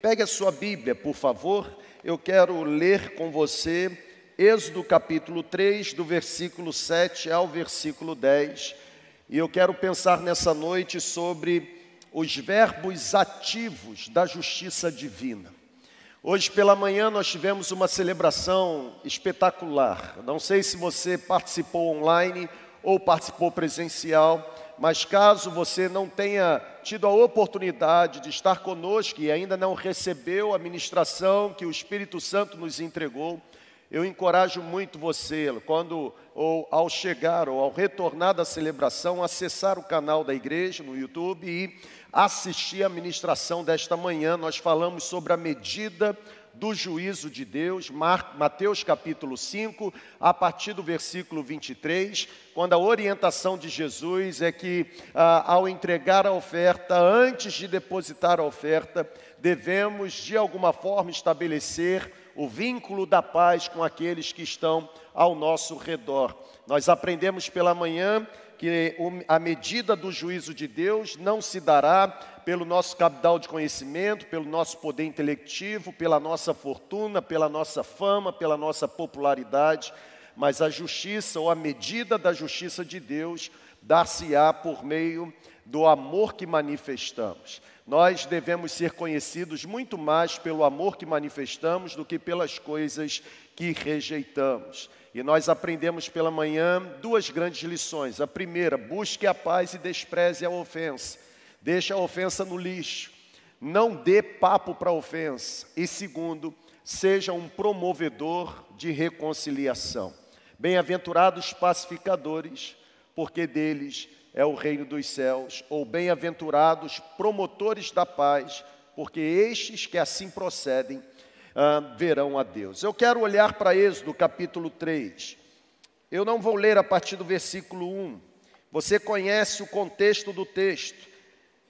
Pegue a sua Bíblia, por favor. Eu quero ler com você Êxodo capítulo 3, do versículo 7 ao versículo 10. E eu quero pensar nessa noite sobre os verbos ativos da justiça divina. Hoje pela manhã nós tivemos uma celebração espetacular. Não sei se você participou online ou participou presencial, mas caso você não tenha tido a oportunidade de estar conosco e ainda não recebeu a ministração que o Espírito Santo nos entregou, eu encorajo muito você, quando ou ao chegar ou ao retornar da celebração, acessar o canal da igreja no YouTube e assistir a ministração desta manhã. Nós falamos sobre a medida do juízo de Deus, Mateus capítulo 5, a partir do versículo 23, quando a orientação de Jesus é que, ah, ao entregar a oferta, antes de depositar a oferta, devemos de alguma forma estabelecer o vínculo da paz com aqueles que estão ao nosso redor. Nós aprendemos pela manhã que a medida do juízo de Deus não se dará pelo nosso capital de conhecimento, pelo nosso poder intelectivo, pela nossa fortuna, pela nossa fama, pela nossa popularidade, mas a justiça ou a medida da justiça de Deus dar-se-á por meio do amor que manifestamos. Nós devemos ser conhecidos muito mais pelo amor que manifestamos do que pelas coisas que rejeitamos. E nós aprendemos pela manhã duas grandes lições. A primeira, busque a paz e despreze a ofensa. Deixe a ofensa no lixo. Não dê papo para a ofensa. E segundo, seja um promovedor de reconciliação. Bem-aventurados pacificadores, porque deles é o reino dos céus. Ou bem-aventurados promotores da paz, porque estes que assim procedem ah, verão a Deus. Eu quero olhar para Êxodo capítulo 3. Eu não vou ler a partir do versículo 1. Você conhece o contexto do texto,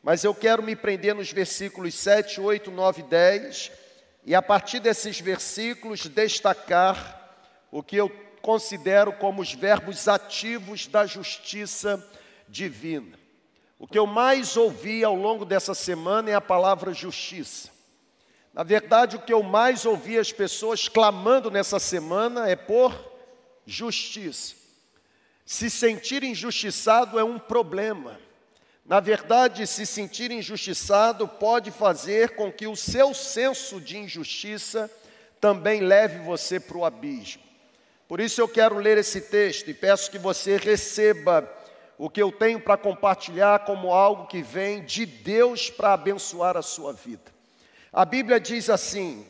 mas eu quero me prender nos versículos 7, 8, 9 e 10, e a partir desses versículos destacar o que eu considero como os verbos ativos da justiça divina. O que eu mais ouvi ao longo dessa semana é a palavra justiça. Na verdade, o que eu mais ouvi as pessoas clamando nessa semana é por justiça. Se sentir injustiçado é um problema. Na verdade, se sentir injustiçado pode fazer com que o seu senso de injustiça também leve você para o abismo. Por isso eu quero ler esse texto e peço que você receba o que eu tenho para compartilhar como algo que vem de Deus para abençoar a sua vida. A Bíblia diz assim,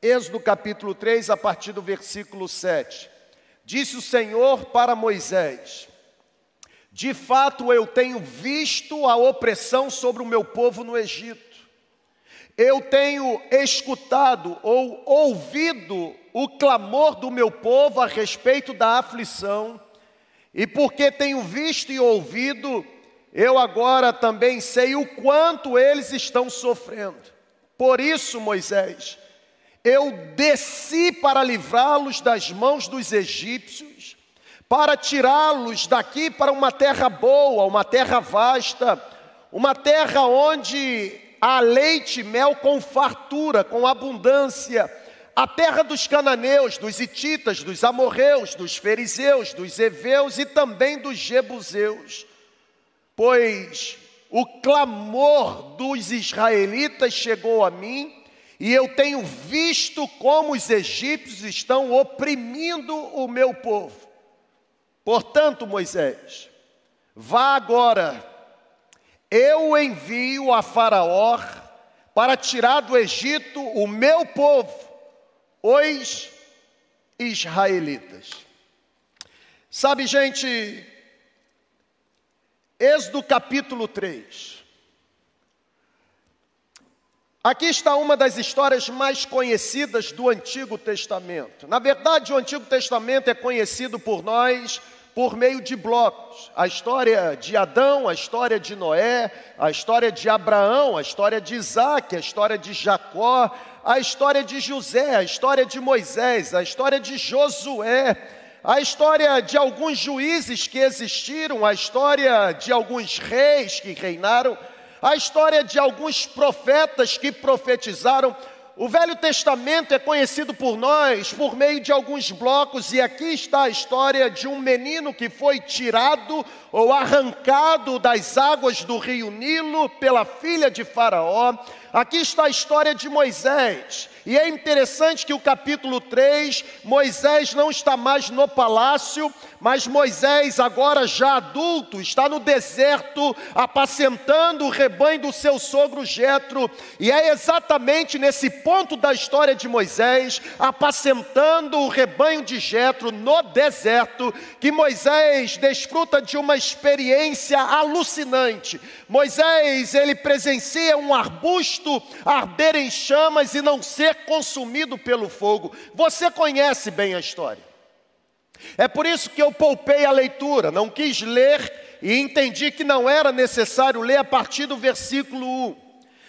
Êxodo capítulo 3, a partir do versículo 7. Disse o Senhor para Moisés: De fato eu tenho visto a opressão sobre o meu povo no Egito. Eu tenho escutado ou ouvido o clamor do meu povo a respeito da aflição, e porque tenho visto e ouvido, eu agora também sei o quanto eles estão sofrendo. Por isso, Moisés, eu desci para livrá-los das mãos dos egípcios, para tirá-los daqui para uma terra boa, uma terra vasta, uma terra onde há leite e mel com fartura, com abundância, a terra dos cananeus, dos ititas, dos amorreus, dos fariseus, dos heveus e também dos jebuseus. Pois o clamor dos israelitas chegou a mim, e eu tenho visto como os egípcios estão oprimindo o meu povo. Portanto, Moisés, vá agora, eu envio a Faraó para tirar do Egito o meu povo, os israelitas. Sabe, gente, Êxodo capítulo 3. Aqui está uma das histórias mais conhecidas do Antigo Testamento. Na verdade, o Antigo Testamento é conhecido por nós por meio de blocos. A história de Adão, a história de Noé, a história de Abraão, a história de Isaac, a história de Jacó, a história de José, a história de Moisés, a história de Josué a história de alguns juízes que existiram, a história de alguns reis que reinaram, a história de alguns profetas que profetizaram o Velho Testamento é conhecido por nós por meio de alguns blocos, e aqui está a história de um menino que foi tirado ou arrancado das águas do rio Nilo pela filha de Faraó. Aqui está a história de Moisés, e é interessante que o capítulo 3, Moisés não está mais no palácio, mas Moisés, agora já adulto, está no deserto, apacentando o rebanho do seu sogro Jetro, e é exatamente nesse ponto da história de Moisés, apacentando o rebanho de Jetro no deserto, que Moisés desfruta de uma experiência alucinante. Moisés, ele presencia um arbusto arder em chamas e não ser ser consumido pelo fogo. Você conhece bem a história. É por isso que eu poupei a leitura, não quis ler e entendi que não era necessário ler a partir do versículo 1.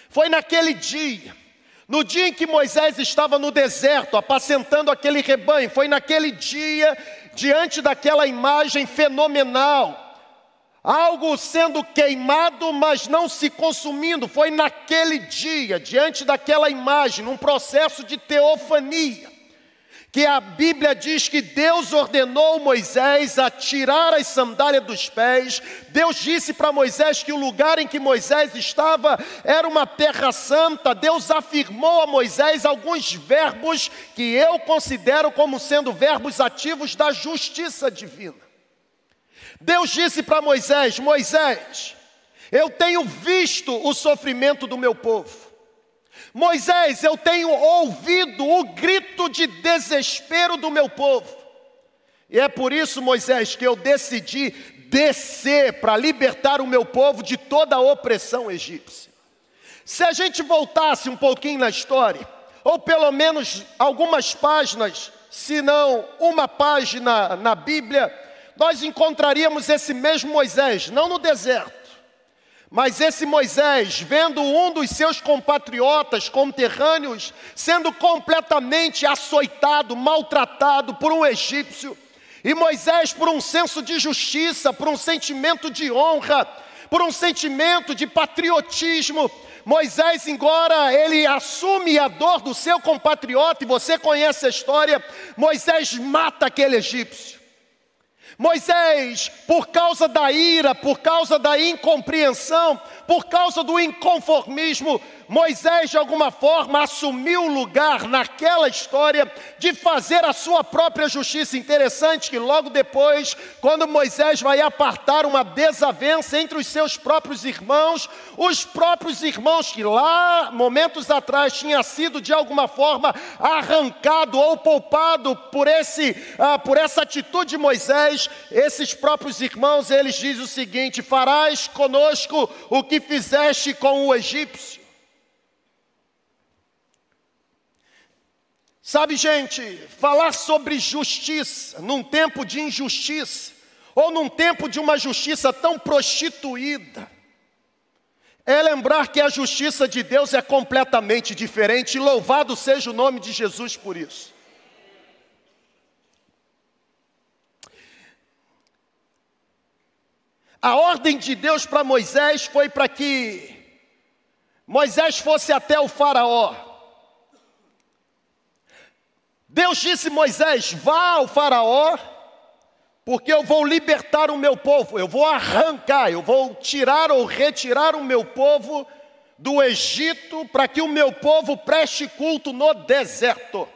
Foi naquele dia, no dia em que Moisés estava no deserto, apacentando aquele rebanho, foi naquele dia, diante daquela imagem fenomenal, algo sendo queimado, mas não se consumindo. Foi naquele dia, diante daquela imagem, num processo de teofania, que a Bíblia diz que Deus ordenou Moisés a tirar as sandálias dos pés. Deus disse para Moisés que o lugar em que Moisés estava era uma terra santa. Deus afirmou a Moisés alguns verbos que eu considero como sendo verbos ativos da justiça divina. Deus disse para Moisés: Moisés, eu tenho visto o sofrimento do meu povo. Moisés, eu tenho ouvido o grito de desespero do meu povo. E é por isso, Moisés, que eu decidi descer para libertar o meu povo de toda a opressão egípcia. Se a gente voltasse um pouquinho na história, ou pelo menos algumas páginas, se não uma página na Bíblia, nós encontraríamos esse mesmo Moisés, não no deserto, mas esse Moisés, vendo um dos seus compatriotas conterrâneos sendo completamente açoitado, maltratado por um egípcio, e Moisés, por um senso de justiça, por um sentimento de honra, por um sentimento de patriotismo, Moisés, embora ele assume a dor do seu compatriota, e você conhece a história, Moisés mata aquele egípcio. Moisés, por causa da ira, por causa da incompreensão, por causa do inconformismo, Moisés, de alguma forma, assumiu o lugar naquela história de fazer a sua própria justiça. Interessante que logo depois, quando Moisés vai apartar uma desavença entre os seus próprios irmãos, os próprios irmãos que lá, momentos atrás, tinha sido de alguma forma arrancado ou poupado por, esse, ah, por essa atitude de Moisés, esses próprios irmãos, eles dizem o seguinte: farás conosco o que fizeste com o egípcio. Sabe, gente, falar sobre justiça num tempo de injustiça, ou num tempo de uma justiça tão prostituída, é lembrar que a justiça de Deus é completamente diferente, e louvado seja o nome de Jesus por isso. A ordem de Deus para Moisés foi para que Moisés fosse até o Faraó Deus disse Moisés: vá ao Faraó, porque eu vou libertar o meu povo, eu vou arrancar, eu vou tirar ou retirar o meu povo do Egito, para que o meu povo preste culto no deserto.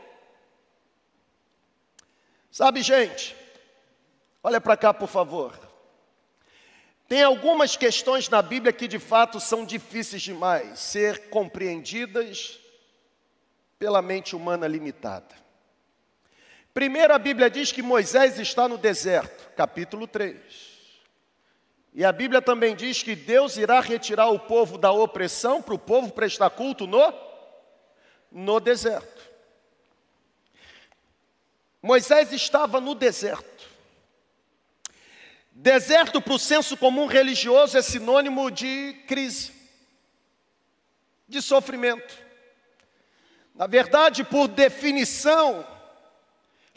Sabe, gente, olha para cá, por favor. Tem algumas questões na Bíblia que de fato são difíceis demais ser compreendidas pela mente humana limitada. Primeiro a Bíblia diz que Moisés está no deserto, capítulo 3. E a Bíblia também diz que Deus irá retirar o povo da opressão para o povo prestar culto no, no deserto. Moisés estava no deserto. Deserto para o senso comum religioso é sinônimo de crise, de sofrimento. Na verdade, por definição,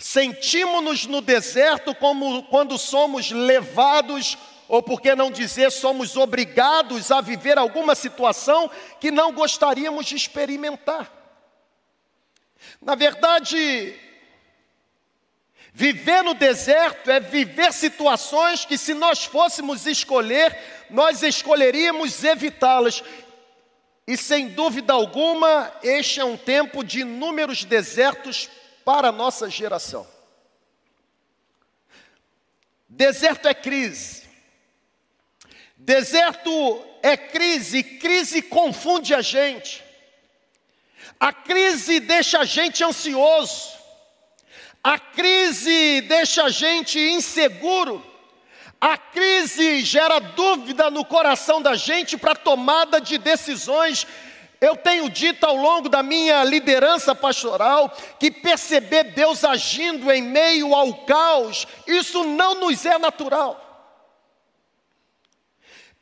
Sentimos-nos no deserto como quando somos levados ou por que não dizer, somos obrigados a viver alguma situação que não gostaríamos de experimentar. Na verdade, viver no deserto é viver situações que, se nós fôssemos escolher, nós escolheríamos evitá-las. E sem dúvida alguma, este é um tempo de inúmeros desertos para a nossa geração. Deserto é crise. Deserto é crise, crise confunde a gente. A crise deixa a gente ansioso. A crise deixa a gente inseguro. A crise gera dúvida no coração da gente para tomada de decisões. Eu tenho dito ao longo da minha liderança pastoral que perceber Deus agindo em meio ao caos, isso não nos é natural.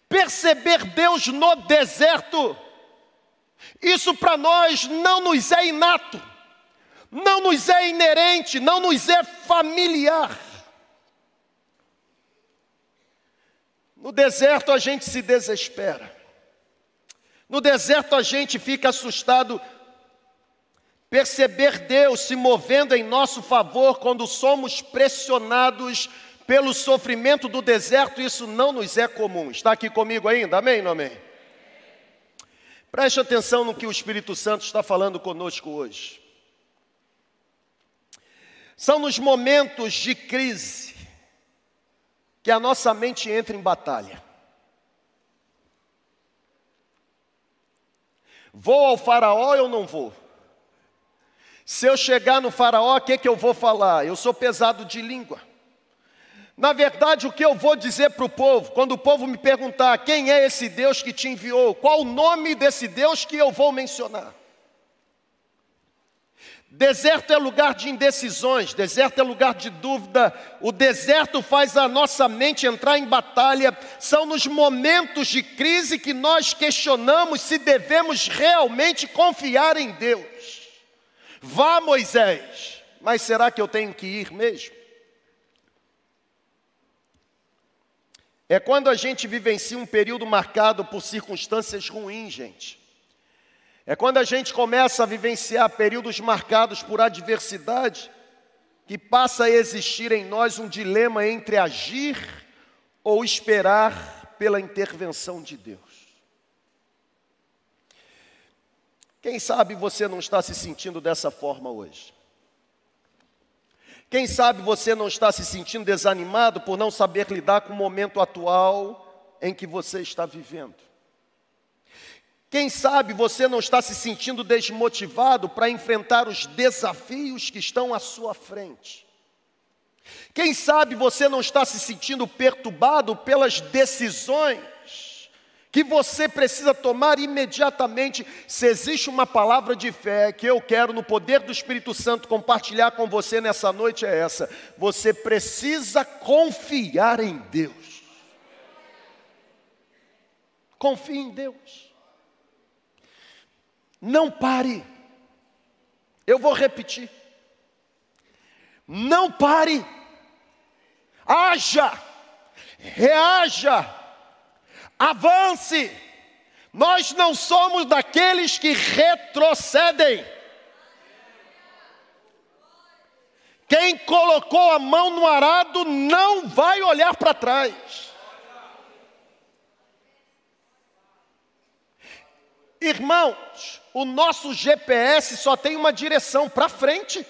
Perceber Deus no deserto, isso para nós não nos é inato, não nos é inerente, não nos é familiar. No deserto a gente se desespera. No deserto a gente fica assustado. Perceber Deus se movendo em nosso favor quando somos pressionados pelo sofrimento do deserto, isso não nos é comum. Está aqui comigo ainda? Amém ou amém? Preste atenção no que o Espírito Santo está falando conosco hoje. São nos momentos de crise que a nossa mente entra em batalha. Vou ao faraó ou não vou? Se eu chegar no faraó, o que, que eu vou falar? Eu sou pesado de língua. Na verdade, o que eu vou dizer para o povo, quando o povo me perguntar quem é esse Deus que te enviou, qual o nome desse Deus que eu vou mencionar? Deserto é lugar de indecisões, deserto é lugar de dúvida, o deserto faz a nossa mente entrar em batalha. São nos momentos de crise que nós questionamos se devemos realmente confiar em Deus. Vá, Moisés, mas será que eu tenho que ir mesmo? É quando a gente vivencia um período marcado por circunstâncias ruins, gente. É quando a gente começa a vivenciar períodos marcados por adversidade, que passa a existir em nós um dilema entre agir ou esperar pela intervenção de Deus. Quem sabe você não está se sentindo dessa forma hoje? Quem sabe você não está se sentindo desanimado por não saber lidar com o momento atual em que você está vivendo? Quem sabe você não está se sentindo desmotivado para enfrentar os desafios que estão à sua frente. Quem sabe você não está se sentindo perturbado pelas decisões que você precisa tomar imediatamente. Se existe uma palavra de fé que eu quero, no poder do Espírito Santo, compartilhar com você nessa noite, é essa: você precisa confiar em Deus. Confie em Deus. Não pare. Eu vou repetir. Não pare. Haja. Reaja. Avance. Nós não somos daqueles que retrocedem. Quem colocou a mão no arado não vai olhar para trás. Irmãos, o nosso GPS só tem uma direção para frente.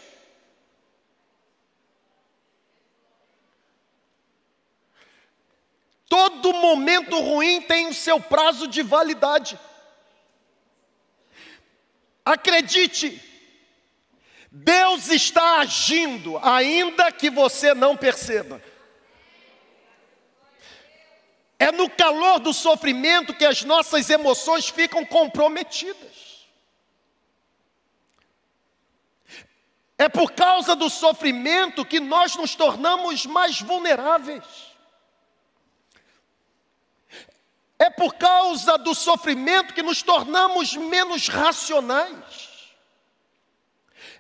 Todo momento ruim tem o seu prazo de validade. Acredite, Deus está agindo, ainda que você não perceba. É no calor do sofrimento que as nossas emoções ficam comprometidas. É por causa do sofrimento que nós nos tornamos mais vulneráveis. É por causa do sofrimento que nos tornamos menos racionais.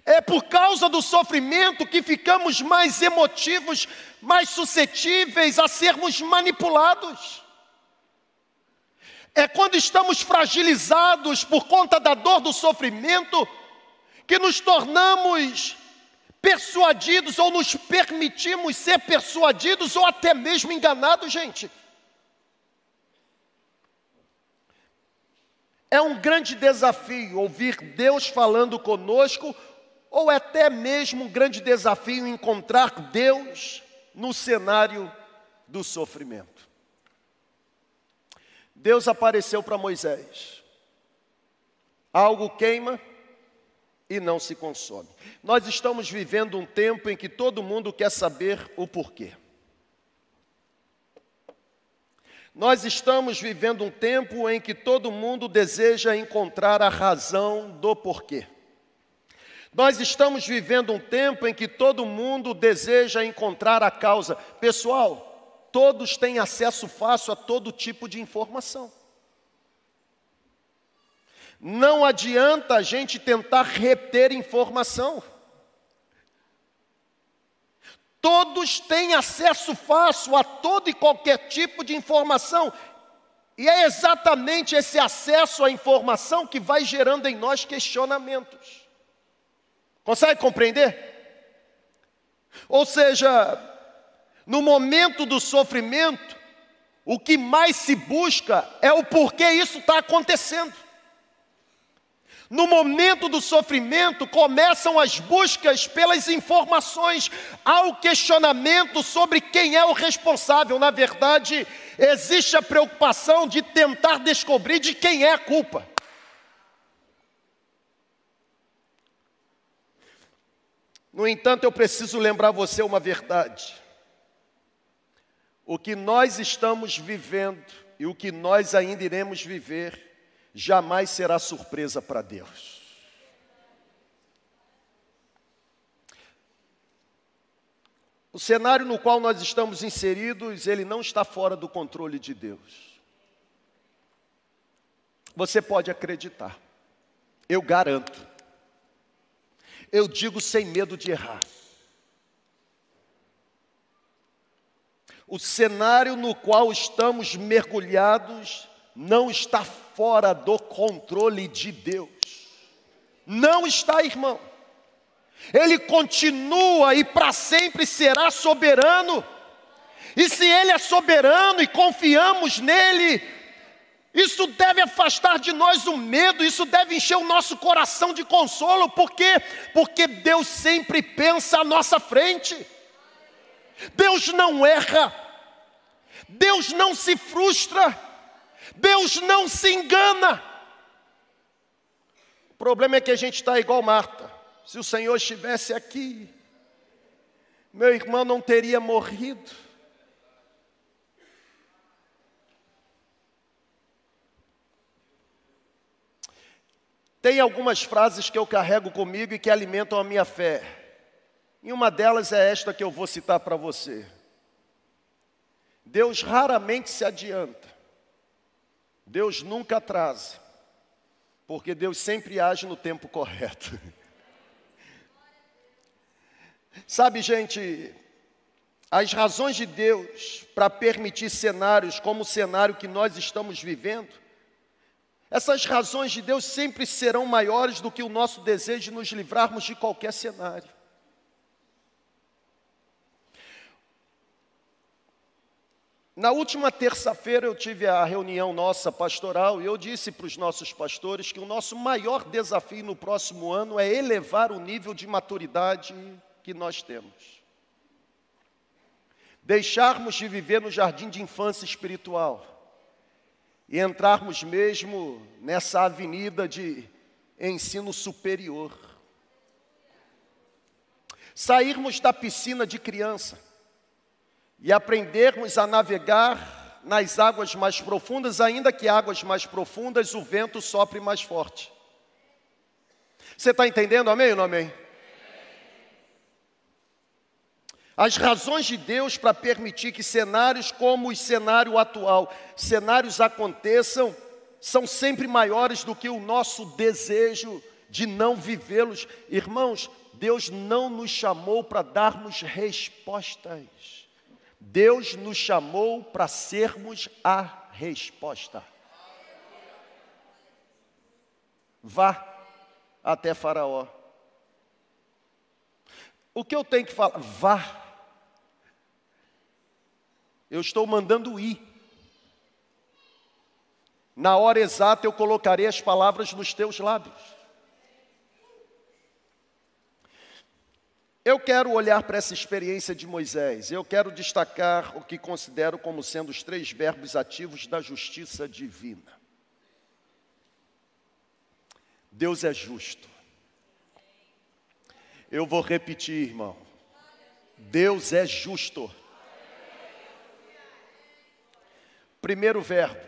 É por causa do sofrimento que ficamos mais emotivos, mais suscetíveis a sermos manipulados. É quando estamos fragilizados por conta da dor do sofrimento que nos tornamos persuadidos ou nos permitimos ser persuadidos ou até mesmo enganados, gente. É um grande desafio ouvir Deus falando conosco, ou é até mesmo um grande desafio encontrar Deus no cenário do sofrimento. Deus apareceu para Moisés. Algo queima e não se consome. Nós estamos vivendo um tempo em que todo mundo quer saber o porquê. Nós estamos vivendo um tempo em que todo mundo deseja encontrar a razão do porquê. Nós estamos vivendo um tempo em que todo mundo deseja encontrar a causa. Pessoal, todos têm acesso fácil a todo tipo de informação. Não adianta a gente tentar reter informação. Todos têm acesso fácil a todo e qualquer tipo de informação. E é exatamente esse acesso à informação que vai gerando em nós questionamentos. Consegue compreender? Ou seja, no momento do sofrimento, o que mais se busca é o porquê isso está acontecendo. No momento do sofrimento, começam as buscas pelas informações, há o questionamento sobre quem é o responsável. Na verdade, existe a preocupação de tentar descobrir de quem é a culpa. No entanto, eu preciso lembrar você uma verdade. O que nós estamos vivendo e o que nós ainda iremos viver jamais será surpresa para Deus. O cenário no qual nós estamos inseridos, ele não está fora do controle de Deus. Você pode acreditar, eu garanto, eu digo sem medo de errar. O cenário no qual estamos mergulhados não está fora do controle de Deus. Não está, irmão. Ele continua e para sempre será soberano. E se Ele é soberano e confiamos nele, isso deve afastar de nós o medo, isso deve encher o nosso coração de consolo, por quê? Porque Deus sempre pensa à nossa frente. Deus não erra, Deus não se frustra. Deus não se engana. O problema é que a gente está igual Marta. Se o Senhor estivesse aqui, meu irmão não teria morrido. Tem algumas frases que eu carrego comigo e que alimentam a minha fé. E uma delas é esta que eu vou citar para você. Deus raramente se adianta. Deus nunca atrasa, porque Deus sempre age no tempo correto. Sabe, gente, as razões de Deus para permitir cenários como o cenário que nós estamos vivendo, essas razões de Deus sempre serão maiores do que o nosso desejo de nos livrarmos de qualquer cenário. Na última terça-feira eu tive a reunião nossa pastoral e eu disse para os nossos pastores que o nosso maior desafio no próximo ano é elevar o nível de maturidade que nós temos. Deixarmos de viver no jardim de infância espiritual e entrarmos mesmo nessa avenida de ensino superior. Sairmos da piscina de criança e aprendermos a navegar nas águas mais profundas, ainda que águas mais profundas o vento sopre mais forte. Você está entendendo, amém ou não amém? As razões de Deus para permitir que cenários como o cenário atual, cenários aconteçam, são sempre maiores do que o nosso desejo de não vivê-los. Irmãos, Deus não nos chamou para darmos respostas. Deus nos chamou para sermos a resposta. Vá até Faraó. O que eu tenho que falar? Vá. Eu estou mandando ir. Na hora exata eu colocarei as palavras nos teus lábios. Eu quero olhar para essa experiência de Moisés. Eu quero destacar o que considero como sendo os três verbos ativos da justiça divina. Deus é justo. Eu vou repetir, irmão. Deus é justo. Primeiro verbo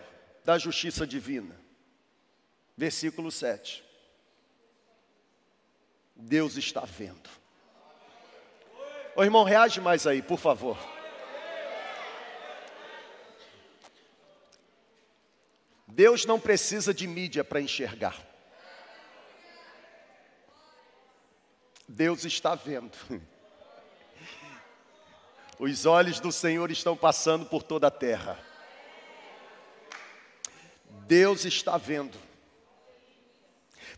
da justiça divina, versículo 7. Deus está vendo. Ô irmão, reage mais aí, por favor. Deus não precisa de mídia para enxergar. Deus está vendo. Os olhos do Senhor estão passando por toda a terra. Deus está vendo.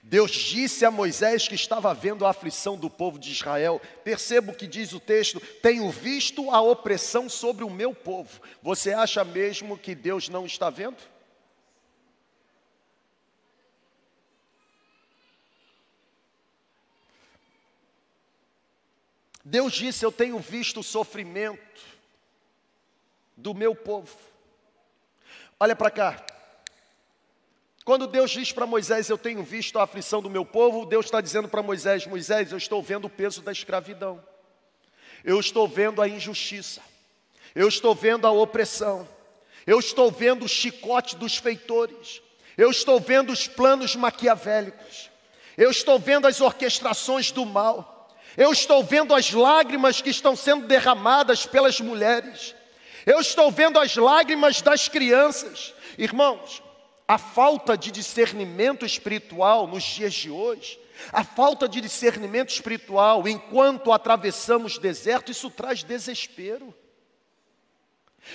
Deus disse a Moisés que estava vendo a aflição do povo de Israel. Perceba o que diz o texto: Tenho visto a opressão sobre o meu povo. Você acha mesmo que Deus não está vendo? Deus disse: Eu tenho visto o sofrimento do meu povo. Olha para cá. Quando Deus diz para Moisés, eu tenho visto a aflição do meu povo, Deus está dizendo para Moisés: Moisés, eu estou vendo o peso da escravidão, eu estou vendo a injustiça, eu estou vendo a opressão, eu estou vendo o chicote dos feitores, eu estou vendo os planos maquiavélicos, eu estou vendo as orquestrações do mal, eu estou vendo as lágrimas que estão sendo derramadas pelas mulheres, eu estou vendo as lágrimas das crianças, irmãos. A falta de discernimento espiritual nos dias de hoje, a falta de discernimento espiritual enquanto atravessamos deserto, isso traz desespero.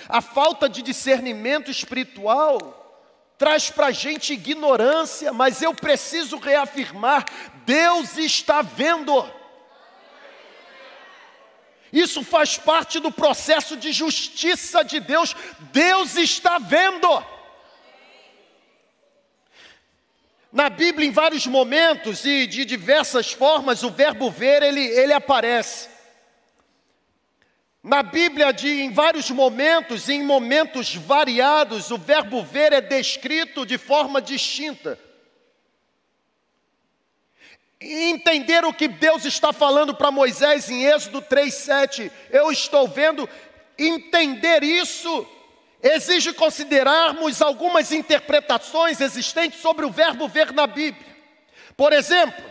A falta de discernimento espiritual traz para a gente ignorância, mas eu preciso reafirmar: Deus está vendo. Isso faz parte do processo de justiça de Deus, Deus está vendo. Na Bíblia, em vários momentos e de diversas formas, o verbo ver ele, ele aparece. Na Bíblia, de, em vários momentos, em momentos variados, o verbo ver é descrito de forma distinta. entender o que Deus está falando para Moisés em Êxodo 3,7, eu estou vendo, entender isso exige considerarmos algumas interpretações existentes sobre o verbo ver na Bíblia. Por exemplo,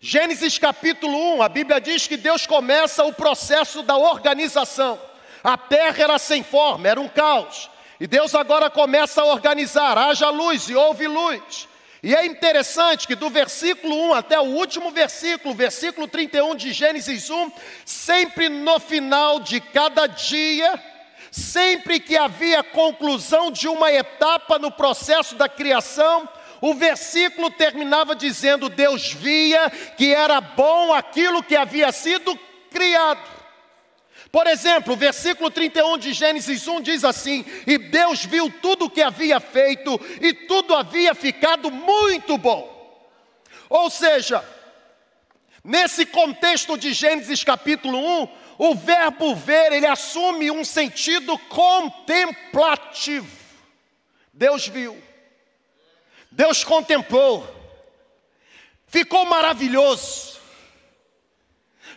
Gênesis capítulo 1, a Bíblia diz que Deus começa o processo da organização. A terra era sem forma, era um caos. E Deus agora começa a organizar: haja luz e houve luz. E é interessante que do versículo 1 até o último versículo, versículo 31 de Gênesis 1, sempre no final de cada dia, Sempre que havia conclusão de uma etapa no processo da criação, o versículo terminava dizendo: Deus via que era bom aquilo que havia sido criado. Por exemplo, o versículo 31 de Gênesis 1 diz assim: E Deus viu tudo o que havia feito, e tudo havia ficado muito bom. Ou seja, nesse contexto de Gênesis capítulo 1, o verbo ver, ele assume um sentido contemplativo. Deus viu, Deus contemplou, ficou maravilhoso.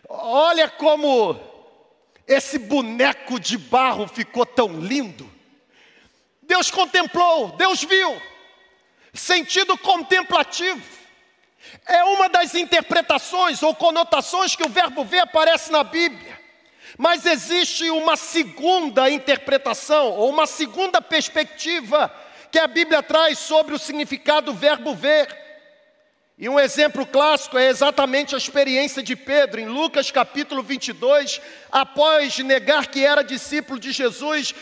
Olha como esse boneco de barro ficou tão lindo. Deus contemplou, Deus viu, sentido contemplativo. É uma das interpretações ou conotações que o verbo ver aparece na Bíblia. Mas existe uma segunda interpretação, ou uma segunda perspectiva, que a Bíblia traz sobre o significado do verbo ver. E um exemplo clássico é exatamente a experiência de Pedro, em Lucas capítulo 22, após negar que era discípulo de Jesus.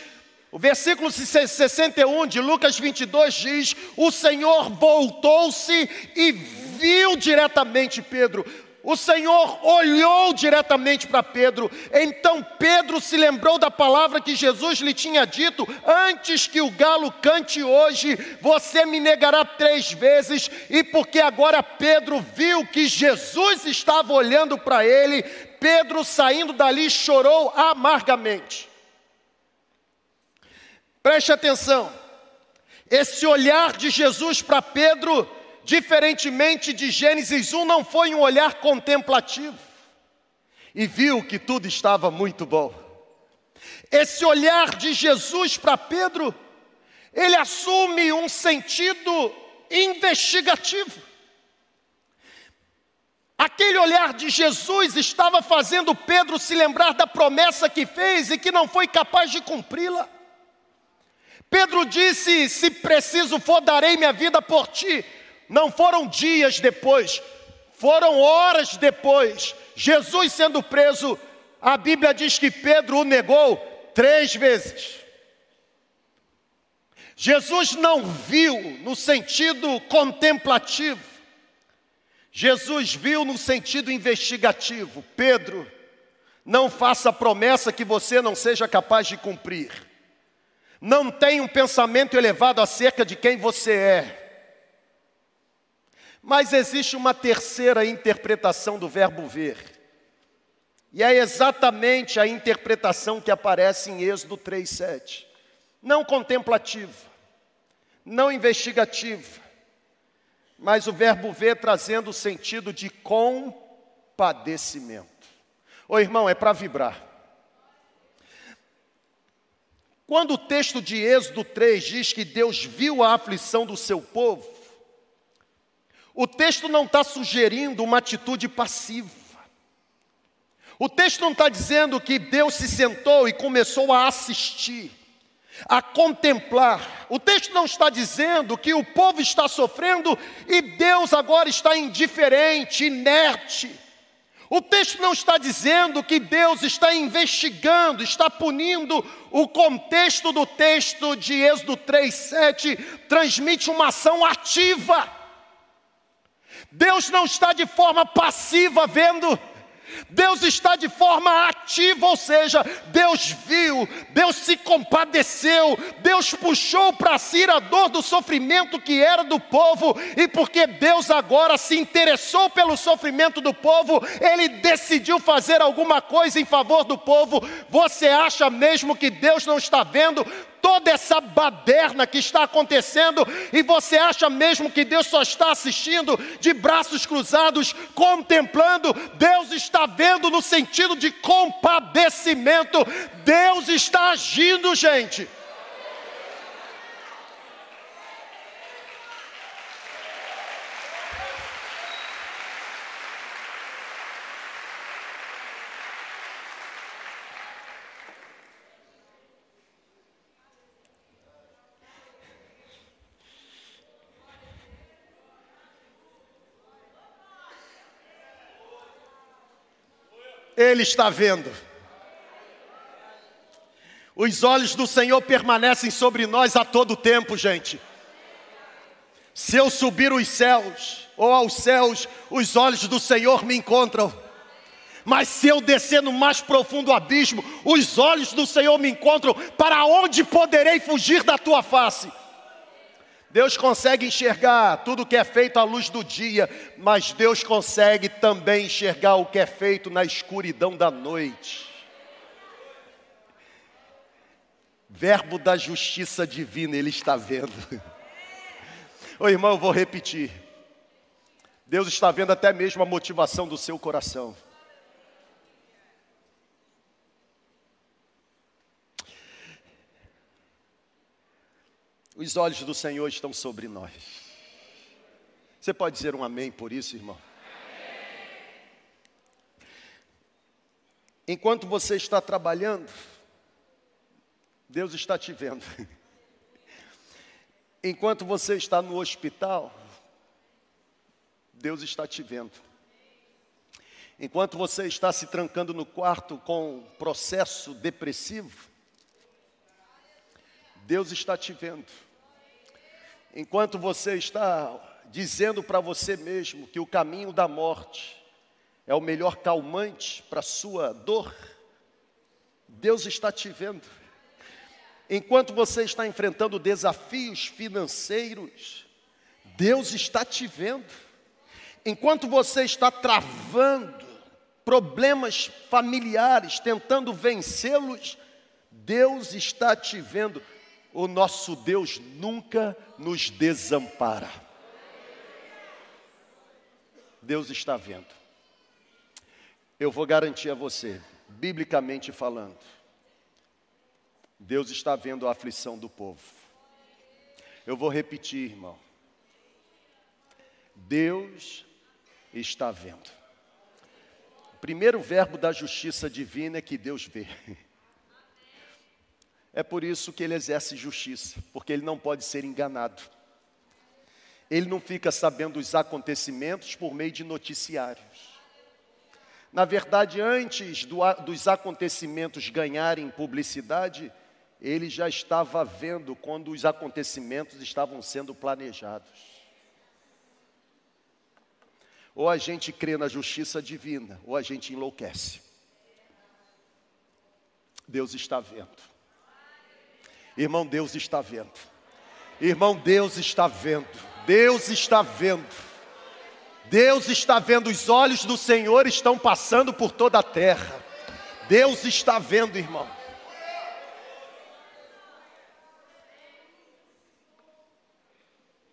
O versículo 61 de Lucas 22 diz: O Senhor voltou-se e viu diretamente Pedro. O Senhor olhou diretamente para Pedro, então Pedro se lembrou da palavra que Jesus lhe tinha dito: Antes que o galo cante hoje, você me negará três vezes. E porque agora Pedro viu que Jesus estava olhando para ele, Pedro saindo dali chorou amargamente. Preste atenção, esse olhar de Jesus para Pedro diferentemente de Gênesis 1, não foi um olhar contemplativo e viu que tudo estava muito bom. Esse olhar de Jesus para Pedro, ele assume um sentido investigativo. Aquele olhar de Jesus estava fazendo Pedro se lembrar da promessa que fez e que não foi capaz de cumpri-la. Pedro disse: Se preciso for, darei minha vida por ti. Não foram dias depois, foram horas depois. Jesus sendo preso, a Bíblia diz que Pedro o negou três vezes. Jesus não viu no sentido contemplativo, Jesus viu no sentido investigativo. Pedro, não faça promessa que você não seja capaz de cumprir. Não tenha um pensamento elevado acerca de quem você é. Mas existe uma terceira interpretação do verbo ver. E é exatamente a interpretação que aparece em Êxodo 3:7. Não contemplativa, não investigativa, mas o verbo ver trazendo o sentido de compadecimento. Ô irmão, é para vibrar. Quando o texto de Êxodo 3 diz que Deus viu a aflição do seu povo, o texto não está sugerindo uma atitude passiva. O texto não está dizendo que Deus se sentou e começou a assistir, a contemplar. O texto não está dizendo que o povo está sofrendo e Deus agora está indiferente, inerte. O texto não está dizendo que Deus está investigando, está punindo. O contexto do texto de Êxodo 3:7 transmite uma ação ativa. Deus não está de forma passiva vendo, Deus está de forma ativa, ou seja, Deus viu, Deus se compadeceu, Deus puxou para si a dor do sofrimento que era do povo, e porque Deus agora se interessou pelo sofrimento do povo, Ele decidiu fazer alguma coisa em favor do povo. Você acha mesmo que Deus não está vendo? toda essa baderna que está acontecendo e você acha mesmo que Deus só está assistindo de braços cruzados, contemplando? Deus está vendo no sentido de compadecimento, Deus está agindo, gente. Ele está vendo. Os olhos do Senhor permanecem sobre nós a todo tempo, gente. Se eu subir os céus, ou aos céus, os olhos do Senhor me encontram. Mas se eu descer no mais profundo abismo, os olhos do Senhor me encontram. Para onde poderei fugir da tua face? Deus consegue enxergar tudo o que é feito à luz do dia, mas Deus consegue também enxergar o que é feito na escuridão da noite. Verbo da justiça divina, Ele está vendo. Ô irmão, eu vou repetir. Deus está vendo até mesmo a motivação do seu coração. Os olhos do Senhor estão sobre nós. Você pode dizer um amém por isso, irmão? Enquanto você está trabalhando, Deus está te vendo. Enquanto você está no hospital, Deus está te vendo. Enquanto você está se trancando no quarto com processo depressivo, Deus está te vendo. Enquanto você está dizendo para você mesmo que o caminho da morte é o melhor calmante para a sua dor, Deus está te vendo. Enquanto você está enfrentando desafios financeiros, Deus está te vendo. Enquanto você está travando problemas familiares, tentando vencê-los, Deus está te vendo. O nosso Deus nunca nos desampara. Deus está vendo. Eu vou garantir a você, biblicamente falando, Deus está vendo a aflição do povo. Eu vou repetir, irmão. Deus está vendo. O primeiro verbo da justiça divina é que Deus vê. É por isso que ele exerce justiça, porque ele não pode ser enganado. Ele não fica sabendo os acontecimentos por meio de noticiários. Na verdade, antes do, dos acontecimentos ganharem publicidade, ele já estava vendo quando os acontecimentos estavam sendo planejados. Ou a gente crê na justiça divina, ou a gente enlouquece. Deus está vendo. Irmão, Deus está vendo. Irmão, Deus está vendo. Deus está vendo. Deus está vendo. Os olhos do Senhor estão passando por toda a terra. Deus está vendo, irmão.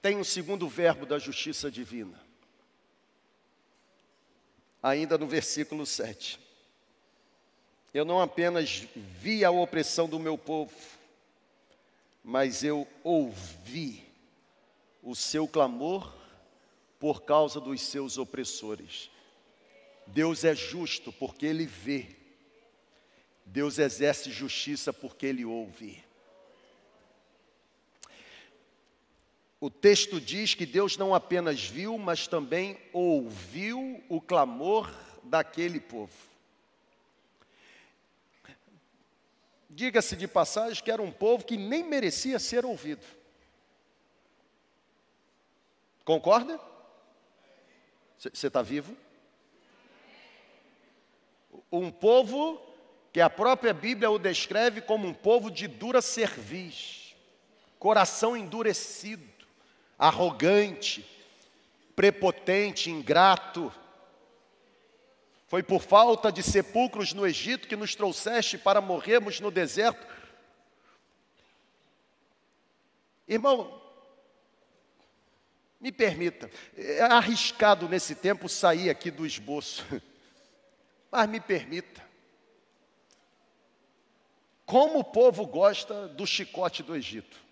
Tem um segundo verbo da justiça divina ainda no versículo 7. Eu não apenas vi a opressão do meu povo, mas eu ouvi o seu clamor por causa dos seus opressores. Deus é justo porque ele vê. Deus exerce justiça porque ele ouve. O texto diz que Deus não apenas viu, mas também ouviu o clamor daquele povo. Diga-se de passagem que era um povo que nem merecia ser ouvido. Concorda? Você está vivo? Um povo que a própria Bíblia o descreve como um povo de dura cerviz, coração endurecido arrogante, prepotente, ingrato. Foi por falta de sepulcros no Egito que nos trouxeste para morrermos no deserto. Irmão, me permita, é arriscado nesse tempo sair aqui do esboço, mas me permita. Como o povo gosta do chicote do Egito.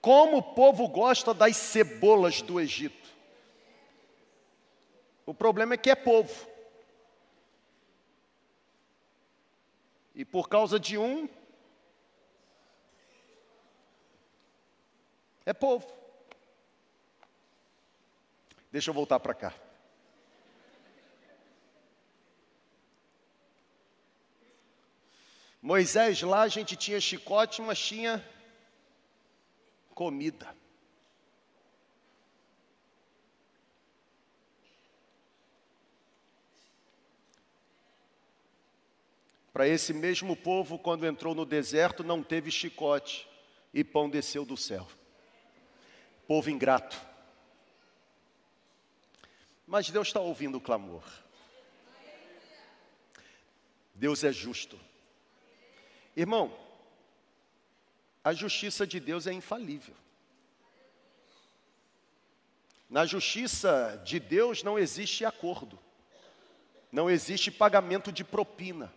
Como o povo gosta das cebolas do Egito. O problema é que é povo. E por causa de um, é povo. Deixa eu voltar para cá. Moisés lá a gente tinha chicote, mas tinha comida. Para esse mesmo povo, quando entrou no deserto, não teve chicote e pão desceu do céu. Povo ingrato. Mas Deus está ouvindo o clamor. Deus é justo. Irmão, a justiça de Deus é infalível. Na justiça de Deus não existe acordo, não existe pagamento de propina.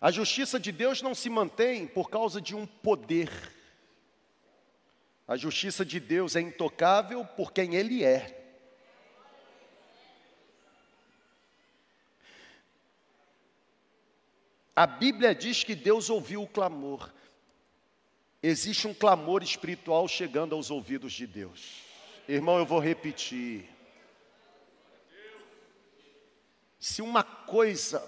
A justiça de Deus não se mantém por causa de um poder. A justiça de Deus é intocável por quem Ele é. A Bíblia diz que Deus ouviu o clamor. Existe um clamor espiritual chegando aos ouvidos de Deus. Irmão, eu vou repetir. Se uma coisa,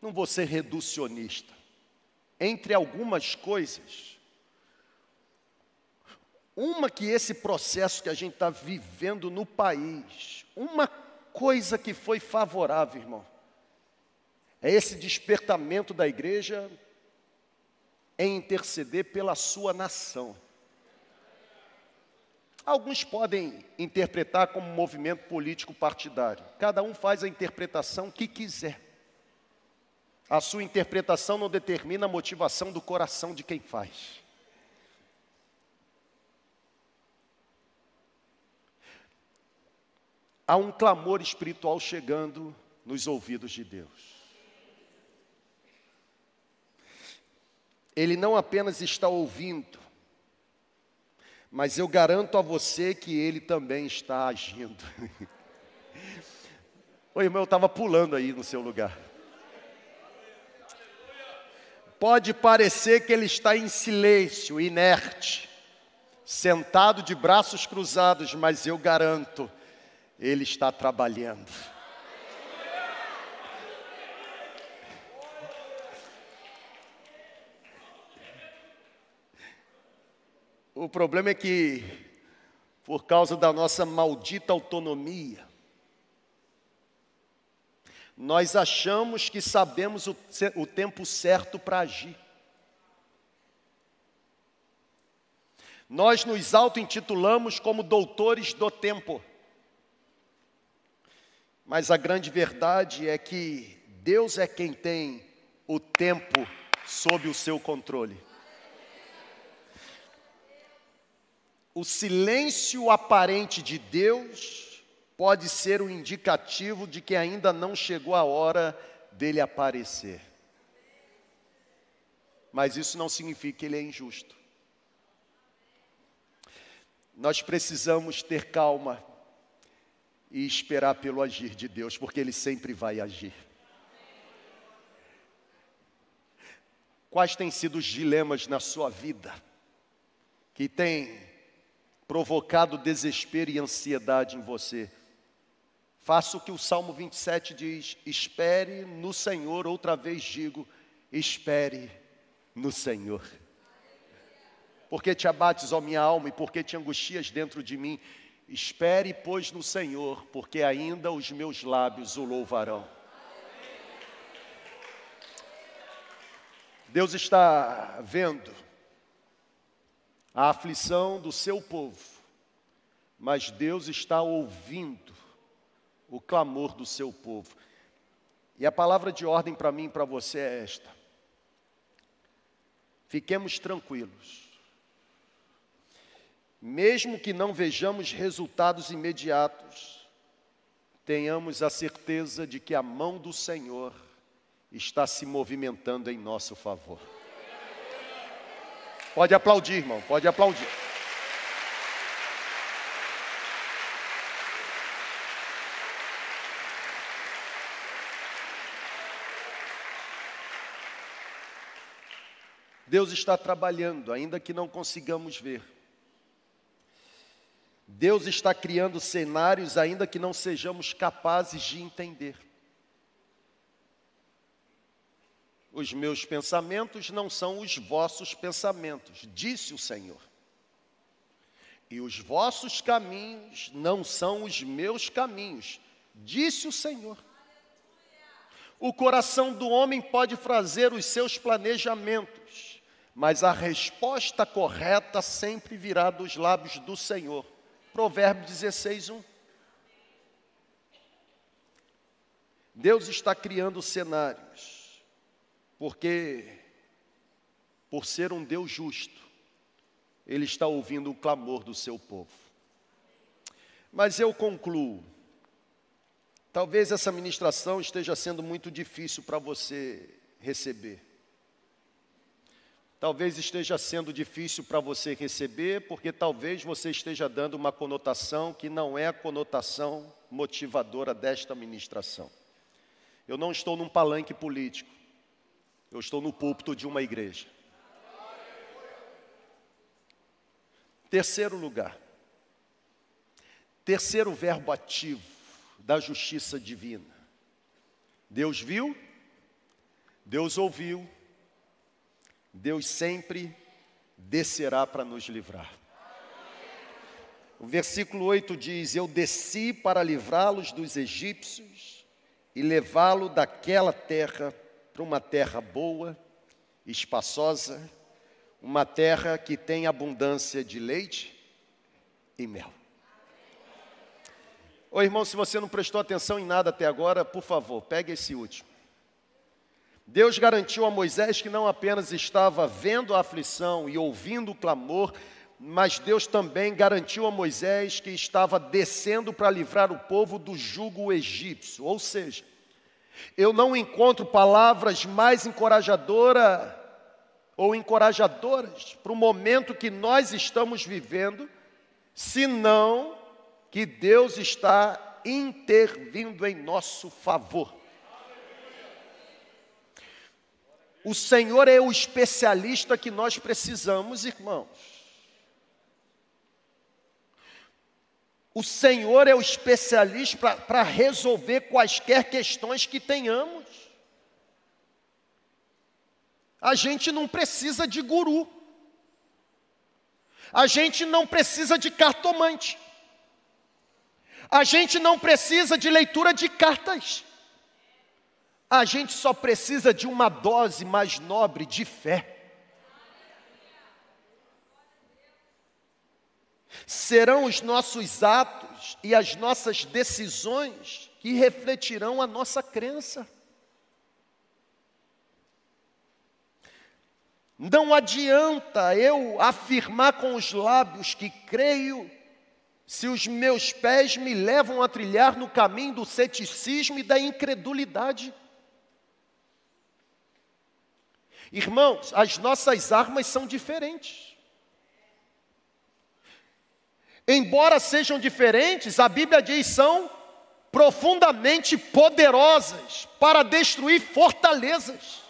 não vou ser reducionista, entre algumas coisas, uma que esse processo que a gente está vivendo no país, uma coisa que foi favorável, irmão, é esse despertamento da igreja em interceder pela sua nação. Alguns podem interpretar como movimento político partidário. Cada um faz a interpretação que quiser. A sua interpretação não determina a motivação do coração de quem faz. Há um clamor espiritual chegando nos ouvidos de Deus. Ele não apenas está ouvindo, mas eu garanto a você que ele também está agindo. Oi, irmão, eu estava pulando aí no seu lugar. Pode parecer que ele está em silêncio, inerte, sentado de braços cruzados, mas eu garanto, ele está trabalhando. O problema é que, por causa da nossa maldita autonomia, nós achamos que sabemos o, o tempo certo para agir. Nós nos auto-intitulamos como doutores do tempo. Mas a grande verdade é que Deus é quem tem o tempo sob o seu controle. O silêncio aparente de Deus pode ser um indicativo de que ainda não chegou a hora dele aparecer. Mas isso não significa que ele é injusto. Nós precisamos ter calma e esperar pelo agir de Deus, porque Ele sempre vai agir. Quais têm sido os dilemas na sua vida que tem provocado desespero e ansiedade em você. Faça o que o Salmo 27 diz: espere no Senhor. Outra vez digo: espere no Senhor. Porque te abates, ó minha alma, e porque te angustias dentro de mim? Espere, pois, no Senhor, porque ainda os meus lábios o louvarão. Deus está vendo a aflição do seu povo, mas Deus está ouvindo o clamor do seu povo. E a palavra de ordem para mim e para você é esta: fiquemos tranquilos. Mesmo que não vejamos resultados imediatos, tenhamos a certeza de que a mão do Senhor está se movimentando em nosso favor. Pode aplaudir, irmão, pode aplaudir. Deus está trabalhando, ainda que não consigamos ver. Deus está criando cenários, ainda que não sejamos capazes de entender. Os meus pensamentos não são os vossos pensamentos, disse o Senhor. E os vossos caminhos não são os meus caminhos, disse o Senhor. O coração do homem pode fazer os seus planejamentos, mas a resposta correta sempre virá dos lábios do Senhor. Provérbio 16, 1. Deus está criando cenários porque, por ser um Deus justo, Ele está ouvindo o clamor do seu povo. Mas eu concluo. Talvez essa ministração esteja sendo muito difícil para você receber. Talvez esteja sendo difícil para você receber, porque talvez você esteja dando uma conotação que não é a conotação motivadora desta ministração. Eu não estou num palanque político. Eu estou no púlpito de uma igreja. Terceiro lugar. Terceiro verbo ativo da justiça divina. Deus viu, Deus ouviu, Deus sempre descerá para nos livrar. O versículo 8 diz: Eu desci para livrá-los dos egípcios e levá-lo daquela terra para uma terra boa, espaçosa, uma terra que tem abundância de leite e mel. Ô irmão, se você não prestou atenção em nada até agora, por favor, pegue esse último. Deus garantiu a Moisés que não apenas estava vendo a aflição e ouvindo o clamor, mas Deus também garantiu a Moisés que estava descendo para livrar o povo do jugo egípcio. Ou seja, eu não encontro palavras mais encorajadoras ou encorajadoras para o momento que nós estamos vivendo, senão que Deus está intervindo em nosso favor. O Senhor é o especialista que nós precisamos, irmãos. O Senhor é o especialista para resolver quaisquer questões que tenhamos. A gente não precisa de guru. A gente não precisa de cartomante. A gente não precisa de leitura de cartas. A gente só precisa de uma dose mais nobre de fé. Serão os nossos atos e as nossas decisões que refletirão a nossa crença. Não adianta eu afirmar com os lábios que creio se os meus pés me levam a trilhar no caminho do ceticismo e da incredulidade. Irmãos, as nossas armas são diferentes. Embora sejam diferentes, a Bíblia diz são profundamente poderosas para destruir fortalezas.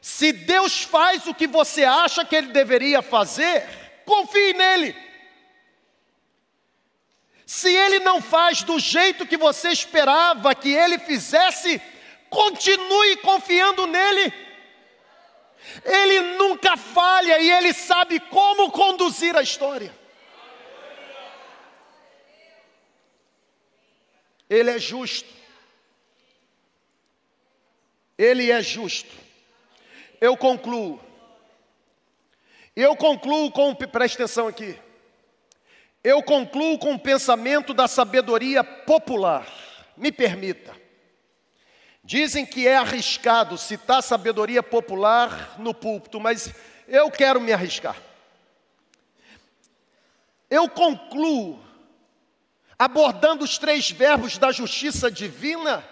Se Deus faz o que você acha que Ele deveria fazer, confie nele. Se ele não faz do jeito que você esperava que ele fizesse, continue confiando nele. Ele nunca falha e ele sabe como conduzir a história. Ele é justo. Ele é justo. Eu concluo. Eu concluo com, presta atenção aqui. Eu concluo com o pensamento da sabedoria popular. Me permita. Dizem que é arriscado citar sabedoria popular no púlpito, mas eu quero me arriscar. Eu concluo abordando os três verbos da justiça divina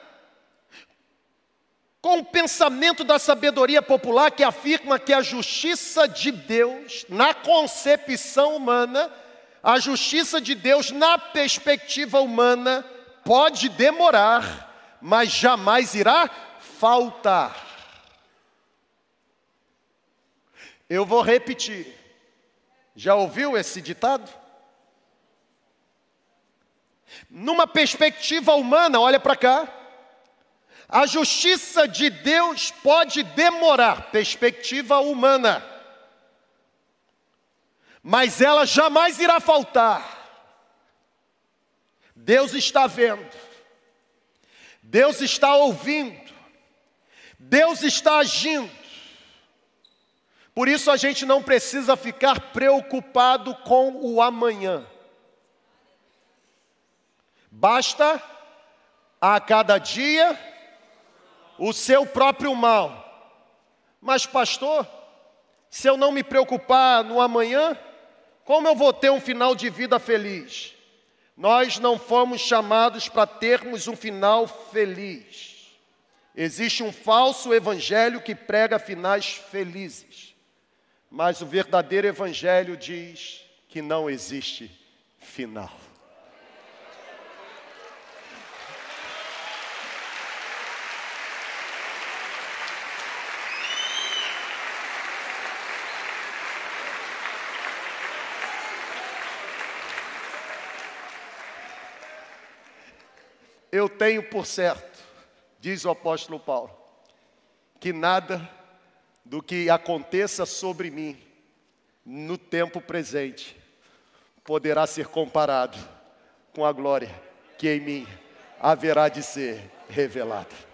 com o pensamento da sabedoria popular que afirma que a justiça de Deus, na concepção humana, a justiça de Deus, na perspectiva humana, pode demorar, mas jamais irá faltar. Eu vou repetir. Já ouviu esse ditado? Numa perspectiva humana, olha para cá. A justiça de Deus pode demorar, perspectiva humana, mas ela jamais irá faltar. Deus está vendo, Deus está ouvindo, Deus está agindo. Por isso a gente não precisa ficar preocupado com o amanhã. Basta a cada dia o seu próprio mal. Mas, pastor, se eu não me preocupar no amanhã, como eu vou ter um final de vida feliz? Nós não fomos chamados para termos um final feliz. Existe um falso evangelho que prega finais felizes, mas o verdadeiro evangelho diz que não existe final. Eu tenho por certo, diz o apóstolo Paulo, que nada do que aconteça sobre mim no tempo presente poderá ser comparado com a glória que em mim haverá de ser revelada.